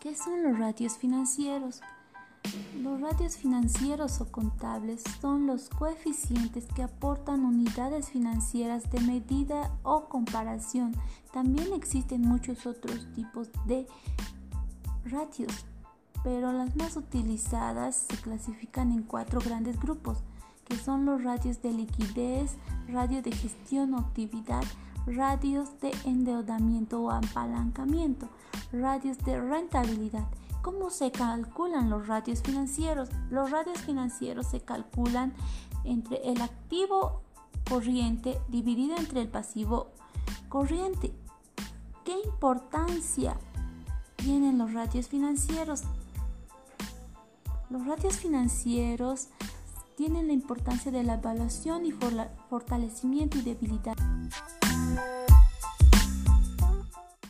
¿Qué son los ratios financieros? Los ratios financieros o contables son los coeficientes que aportan unidades financieras de medida o comparación. También existen muchos otros tipos de ratios, pero las más utilizadas se clasifican en cuatro grandes grupos, que son los ratios de liquidez, radio de gestión o actividad, radios de endeudamiento o apalancamiento, radios de rentabilidad. ¿Cómo se calculan los ratios financieros? Los ratios financieros se calculan entre el activo corriente dividido entre el pasivo corriente. ¿Qué importancia tienen los ratios financieros? Los ratios financieros tienen la importancia de la evaluación y fortalecimiento y debilidad.